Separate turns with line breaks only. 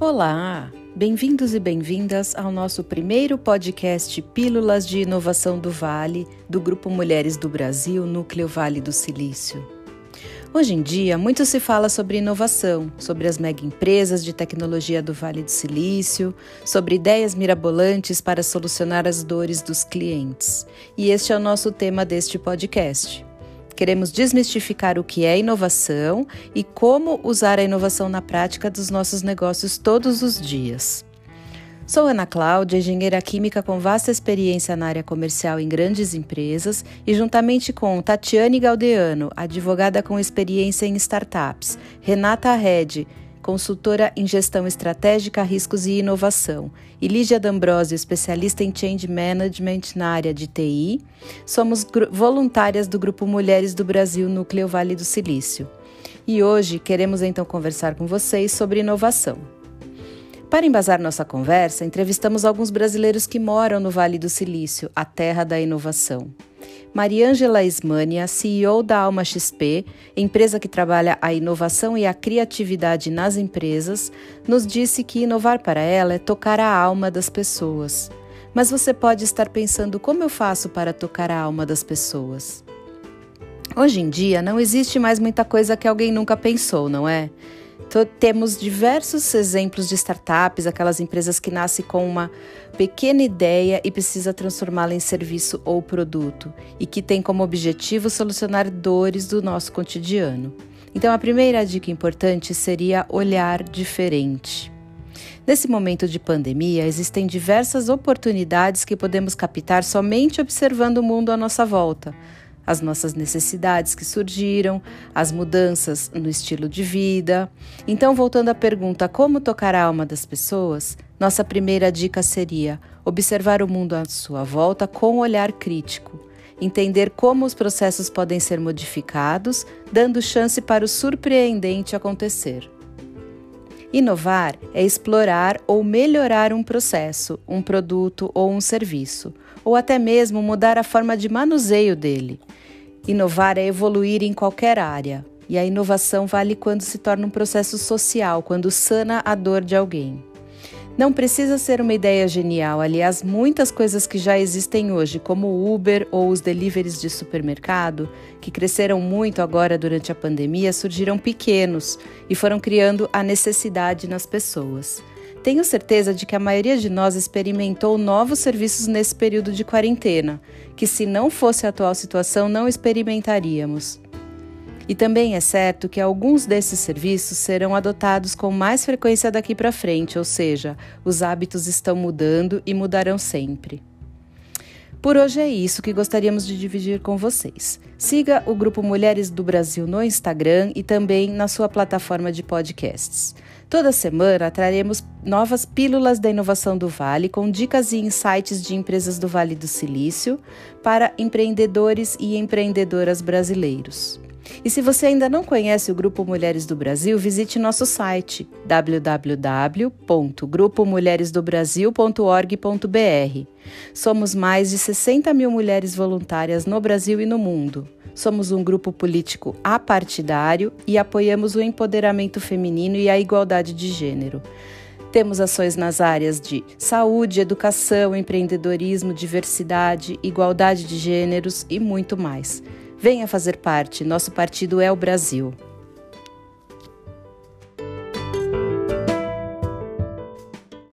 Olá, bem-vindos e bem-vindas ao nosso primeiro podcast Pílulas de Inovação do Vale, do Grupo Mulheres do Brasil, Núcleo Vale do Silício. Hoje em dia, muito se fala sobre inovação, sobre as mega empresas de tecnologia do Vale do Silício, sobre ideias mirabolantes para solucionar as dores dos clientes. E este é o nosso tema deste podcast. Queremos desmistificar o que é inovação e como usar a inovação na prática dos nossos negócios todos os dias. Sou Ana Cláudia, engenheira química com vasta experiência na área comercial em grandes empresas, e juntamente com Tatiane Galdeano, advogada com experiência em startups, Renata Red, consultora em gestão estratégica, riscos e inovação, e Lígia D'Ambrosio, especialista em change management na área de TI, somos voluntárias do Grupo Mulheres do Brasil Núcleo Vale do Silício. E hoje queremos então conversar com vocês sobre inovação. Para embasar nossa conversa, entrevistamos alguns brasileiros que moram no Vale do Silício, a terra da inovação. Mariângela Ismania, CEO da Alma XP, empresa que trabalha a inovação e a criatividade nas empresas, nos disse que inovar para ela é tocar a alma das pessoas. Mas você pode estar pensando como eu faço para tocar a alma das pessoas? Hoje em dia não existe mais muita coisa que alguém nunca pensou, não é? Temos diversos exemplos de startups, aquelas empresas que nascem com uma pequena ideia e precisa transformá-la em serviço ou produto, e que tem como objetivo solucionar dores do nosso cotidiano. Então, a primeira dica importante seria olhar diferente. Nesse momento de pandemia, existem diversas oportunidades que podemos captar somente observando o mundo à nossa volta as nossas necessidades que surgiram, as mudanças no estilo de vida. Então, voltando à pergunta como tocar a alma das pessoas, nossa primeira dica seria observar o mundo à sua volta com um olhar crítico. Entender como os processos podem ser modificados, dando chance para o surpreendente acontecer. Inovar é explorar ou melhorar um processo, um produto ou um serviço, ou até mesmo mudar a forma de manuseio dele. Inovar é evoluir em qualquer área, e a inovação vale quando se torna um processo social, quando sana a dor de alguém. Não precisa ser uma ideia genial, aliás, muitas coisas que já existem hoje, como o Uber ou os deliveries de supermercado, que cresceram muito agora durante a pandemia, surgiram pequenos e foram criando a necessidade nas pessoas. Tenho certeza de que a maioria de nós experimentou novos serviços nesse período de quarentena, que se não fosse a atual situação não experimentaríamos. E também é certo que alguns desses serviços serão adotados com mais frequência daqui para frente, ou seja, os hábitos estão mudando e mudarão sempre. Por hoje é isso que gostaríamos de dividir com vocês. Siga o Grupo Mulheres do Brasil no Instagram e também na sua plataforma de podcasts. Toda semana traremos novas pílulas da inovação do Vale com dicas e insights de empresas do Vale do Silício para empreendedores e empreendedoras brasileiros. E se você ainda não conhece o Grupo Mulheres do Brasil, visite nosso site www.grupomulheresdobrasil.org.br. Somos mais de 60 mil mulheres voluntárias no Brasil e no mundo. Somos um grupo político apartidário e apoiamos o empoderamento feminino e a igualdade de gênero. Temos ações nas áreas de saúde, educação, empreendedorismo, diversidade, igualdade de gêneros e muito mais. Venha fazer parte, nosso partido é o Brasil.